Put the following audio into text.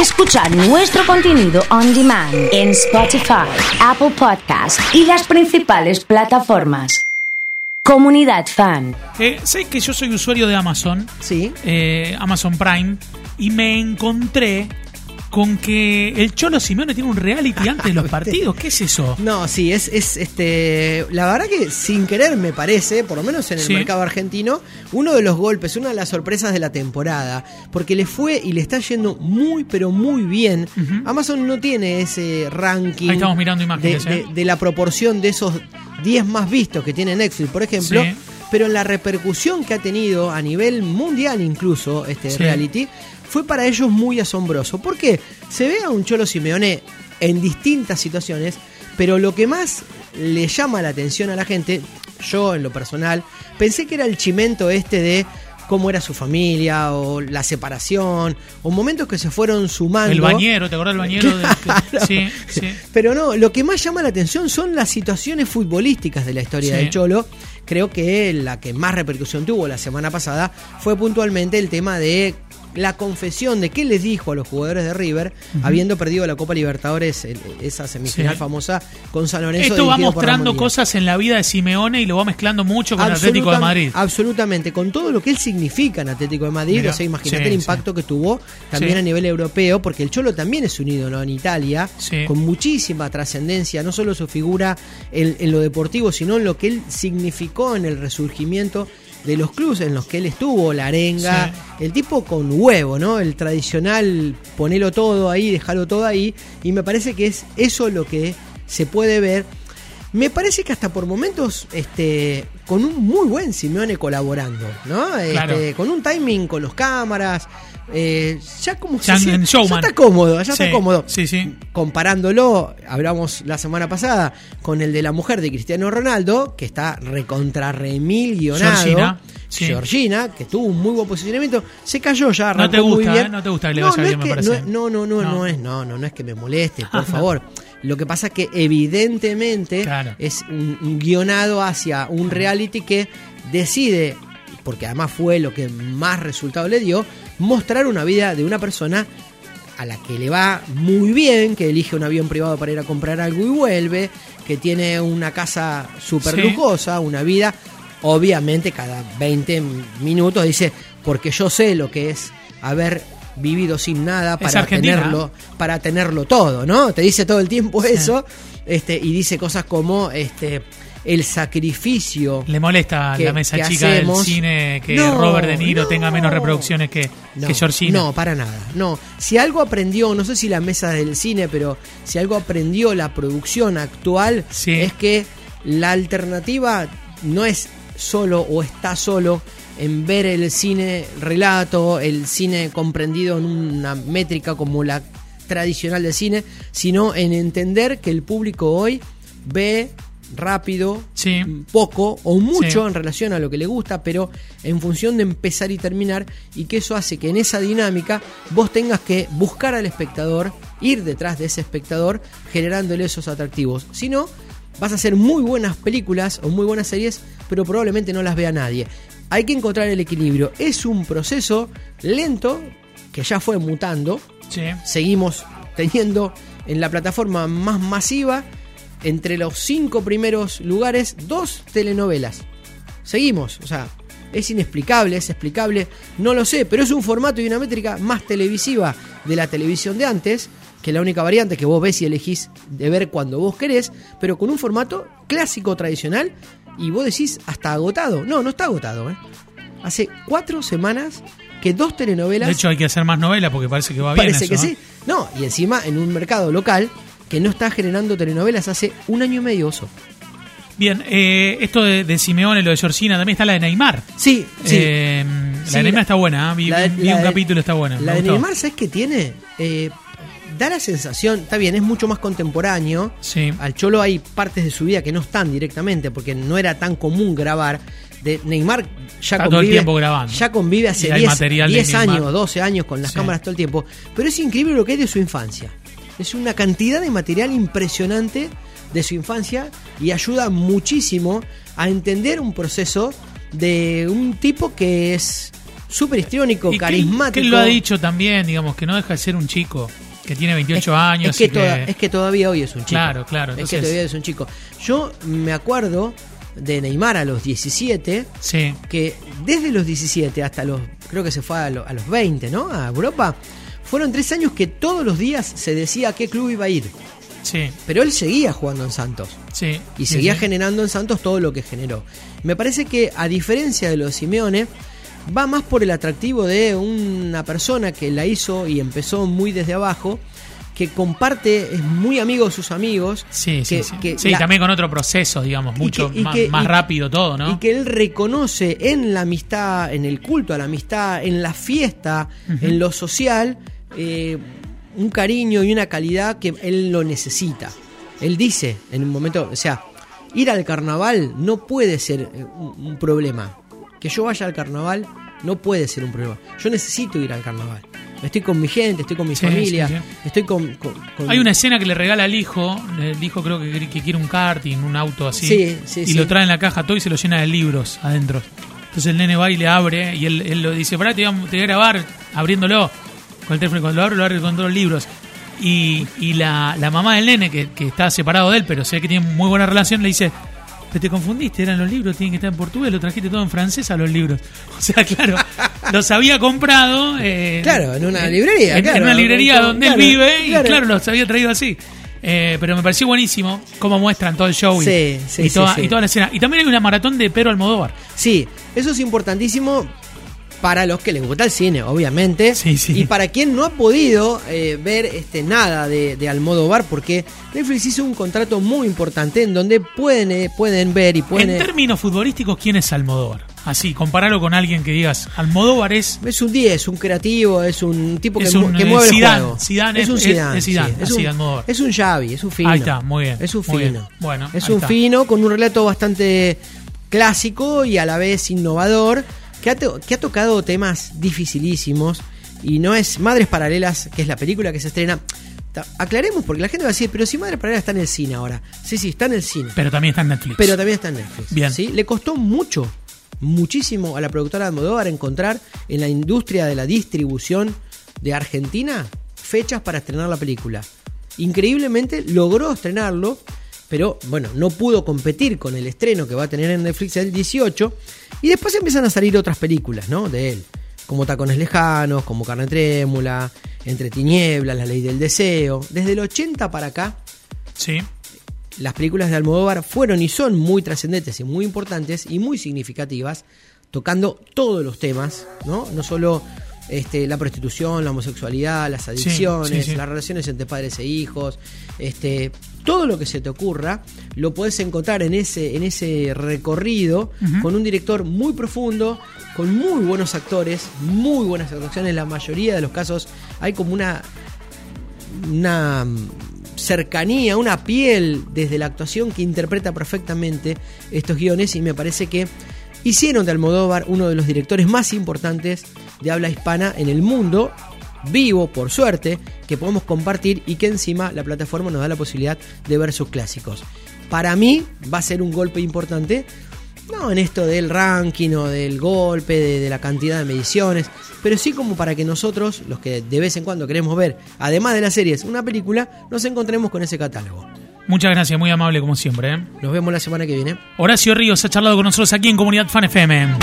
escuchar nuestro contenido on demand en Spotify, Apple Podcast y las principales plataformas. Comunidad Fan. Eh, sé que yo soy usuario de Amazon, Sí. eh, Amazon Prime, y me encontré con que el Cholo Simeone tiene un reality antes de los partidos. ¿Qué es eso? No, sí, es, es este. La verdad que sin querer me parece, por lo menos en el Sí. mercado argentino, uno de los golpes, una de las sorpresas de la temporada. Porque le fue y le está yendo muy, pero muy bien. Amazon no tiene ese ranking. Ahí estamos mirando imágenes, de, ¿eh? de- de la proporción de esos 10 más vistos que tiene Netflix, por ejemplo. Sí. Pero en la repercusión que ha tenido a nivel mundial, incluso, este Sí. reality, fue para ellos muy asombroso. Porque se ve a un Cholo Simeone en distintas situaciones, pero lo que más le llama la atención a la gente, yo en lo personal, pensé que era el chimento este de cómo era su familia, o la separación, o momentos que se fueron sumando. El bañero, ¿te acordás del bañero? Sí, sí. Pero no, lo que más llama la atención son las situaciones futbolísticas de la historia Sí. del Cholo. Creo que la que más repercusión tuvo la semana pasada fue puntualmente el tema de la confesión de qué les dijo a los jugadores de River, habiendo perdido la Copa Libertadores, el- esa semifinal Sí. famosa con San Lorenzo. Esto va mostrando cosas en la vida de Simeone y lo va mezclando mucho con Atlético de Madrid. Absolutamente, con todo lo que él significa en Atlético de Madrid, Mirá, o sea, imagínate sí, el impacto que tuvo también a nivel europeo, porque el Cholo también es un ídolo en Italia, con muchísima trascendencia, no solo su figura en, en lo deportivo, sino en lo que él significó en el resurgimiento de los clubes en los que él estuvo, la arenga, el tipo con huevo, ¿no? El tradicional, ponelo todo ahí, dejarlo todo ahí, y me parece que es eso lo que se puede ver me parece que hasta por momentos, este, con un muy buen Simeone colaborando, ¿no? Claro. Este, con un timing con los cámaras, eh, ya como Ya se está cómodo, ya Sí, está cómodo. Sí, sí. Comparándolo, hablamos la semana pasada con el de la mujer de Cristiano Ronaldo, que está recontra remil guionado. Georgina. Georgina, que tuvo un muy buen posicionamiento, se cayó ya, No te muy gusta, bien. ¿eh? No te gusta que le no, vaya no bien, es me parece. No, no, no, no, No. no es, no, no, no es que me moleste, por favor. Lo que pasa es que evidentemente Claro. es un, un guionado hacia un reality que decide, porque además fue lo que más resultado le dio, mostrar una vida de una persona a la que le va muy bien, que elige un avión privado para ir a comprar algo y vuelve, que tiene una casa súper Sí. lujosa, una vida, obviamente cada 20 minutos dice, porque yo sé lo que es haber vivido sin nada para tenerlo, para tenerlo todo, ¿no? Te dice todo el tiempo eso, este, y dice cosas como este el sacrificio Le molesta a que- la mesa chica hacemos. del cine que No, Robert De Niro no. tenga menos reproducciones que, No, que Georgina. no, para nada. No, si algo aprendió, no sé si la mesa del cine, pero si algo aprendió la producción actual Sí. es que la alternativa no es solo o está solo en ver el cine relato, el cine comprendido en una métrica como la tradicional del cine, sino en entender que el público hoy ve rápido, Sí. poco o mucho Sí. en relación a lo que le gusta, pero en función de empezar y terminar, y que eso hace que en esa dinámica vos tengas que buscar al espectador, ir detrás de ese espectador, generándole esos atractivos. Si no, vas a hacer muy buenas películas o muy buenas series, pero probablemente no las vea nadie. Hay que encontrar el equilibrio. Es un proceso lento que ya fue mutando, Sí. seguimos teniendo en la plataforma más masiva, entre los cinco primeros lugares, dos telenovelas. Seguimos, o sea, es inexplicable, es explicable, no lo sé, pero es un formato y una métrica más televisiva de la televisión de antes, que la única variante que vos ves y elegís de ver cuando vos querés, pero con un formato clásico tradicional y vos decís hasta agotado. No, no está agotado, ¿eh? Hace cuatro semanas que dos telenovelas De hecho, hay que hacer más novelas porque parece que va bien. Parece eso, que sí. No, y encima en un mercado local que no está generando telenovelas hace un año y medio oso. Bien, eh, esto de, de Simeone, lo de Georgina, también está la de Neymar. Sí, sí. Eh, la Sí, de Neymar la- está buena, ¿eh? vi, La vi un capítulo, está buena. La de. Neymar, ¿sabes qué tiene? Da la sensación, está bien, es mucho más contemporáneo. Sí. Al Cholo hay partes de su vida que no están directamente, porque no era tan común grabar. De Neymar ya Está todo convive, el tiempo grabando. ya convive hace Y hay 10, material de 10 Neymar. años, 12 años con las Sí. cámaras todo el tiempo. Pero es increíble lo que hay de su infancia. Es una cantidad de material impresionante de su infancia y ayuda muchísimo a entender un proceso de un tipo que es súper histriónico, carismático. Que él lo ha dicho también, digamos, que no deja de ser un chico que tiene 28 Es- años. Es que, y toda- es que todavía hoy es un chico. Claro, claro, Es que todavía es un chico. Yo me acuerdo de Neymar a los 17, Sí, que desde los 17 hasta los, creo que se fue a, lo- a los 20, ¿no? A Europa. Fueron tres años que todos los días se decía a qué club iba a ir. sí, Pero él seguía jugando en Santos. sí. Y seguía sí. generando en Santos todo lo que generó. Me parece que, a diferencia de lo de Simeone, va más por el atractivo de una persona que la hizo y empezó muy desde abajo, que comparte, es muy amigo de sus amigos. Sí, sí, que- sí. que Sí, la- también con otro proceso, digamos, mucho que- más, que- más y- rápido todo, ¿no? Y que él reconoce en la amistad, en el culto a la amistad, en la fiesta, en lo social, eh, un cariño y una calidad que él lo necesita. Él dice en un momento, o sea, ir al carnaval no puede ser eh, un problema. Que yo vaya al carnaval no puede ser un problema. Yo necesito ir al carnaval. Estoy con mi gente, estoy con mi Sí, familia, sí, sí. estoy con, con- con- Hay una escena que le regala al hijo, el hijo creo que, que quiere un karting, un auto así, Sí, sí, y lo trae en la caja todo y se lo llena de libros adentro. Entonces el nene va y le abre y él, él lo dice, pará, te voy, a, te voy a grabar abriéndolo con el teléfono, y cuando lo abre, lo abre con todos los libros. Y, y la, la mamá del nene, que, que está separado de él, pero sé que tiene muy buena relación, le dice, pero te confundiste, eran los libros, tienen que estar en portugués, lo trajiste todo en francés a los libros. O sea, claro, los había comprado. eh, Claro, en una librería, En, claro. en una librería Claro, donde claro, él vive, y claro. los había traído así. Eh, pero me pareció buenísimo cómo muestran todo el show y, Sí, sí, y sí, toda, sí. y toda la escena. Y también hay una maratón de Pedro Almodóvar. Sí, eso es importantísimo para los que les gusta el cine, obviamente. Sí, sí. Y para quien no ha podido eh, ver este, nada de, de Almodóvar, porque Netflix hizo un contrato muy importante en donde pueden, eh, pueden ver y pueden... En eh, términos futbolísticos, ¿quién es Almodóvar? Así, compararlo con alguien que digas, Almodóvar es... es un 10, un creativo, es un tipo que, un, mueve Zidane, el juego. Zidane es un Zidane, es Zidane, sí. es, así, un, Almodóvar. es un Xavi, es un fino. Ahí está, muy bien, Es un bien. fino. Bueno, es un está. fino con un relato bastante clásico y a la vez innovador, que ha, to- que ha tocado temas dificilísimos y no es Madres Paralelas, que es la película que se estrena. Aclaremos porque la gente va a decir, pero si Madres Paralelas está en el cine ahora. Sí, sí, está en el cine. Pero también está en Netflix. Pero también está en Netflix. Bien. ¿sí? Le costó mucho, muchísimo a la productora de Almodóvar encontrar en la industria de la distribución de Argentina fechas para estrenar la película. Increíblemente logró estrenarlo, pero bueno, no pudo competir con el estreno que va a tener en Netflix el 18. Y después empiezan a salir otras películas, ¿no? De él. Como Tacones Lejanos, como Carne Trémula, Entre Tinieblas, La Ley del Deseo. Desde el 80 para acá, Sí. las películas de Almodóvar fueron y son muy trascendentes y muy importantes y muy significativas, tocando todos los temas, ¿no? No solo este, la prostitución, la homosexualidad, las adicciones, sí, sí. las relaciones entre padres e hijos, este, todo lo que se te ocurra, lo puedes encontrar en ese, en ese recorrido con un director muy profundo, con muy buenos actores, muy buenas actuaciones. En la mayoría de los casos hay como una una mm, cercanía, una piel desde la actuación que interpreta perfectamente estos guiones y me parece que hicieron de Almodóvar uno de los directores más importantes de habla hispana en el mundo, vivo por suerte, que podemos compartir y que encima la plataforma nos da la posibilidad de ver sus clásicos. Para mí va a ser un golpe importante, no en esto del ranking o del golpe, de, de la cantidad de mediciones, pero sí como para que nosotros, los que de vez en cuando queremos ver, además de las series, una película, nos encontremos con ese catálogo. Muchas gracias, muy amable como siempre. ¿eh? Nos vemos la semana que viene. Horacio Ríos ha charlado con nosotros aquí en Comunidad Fan FM.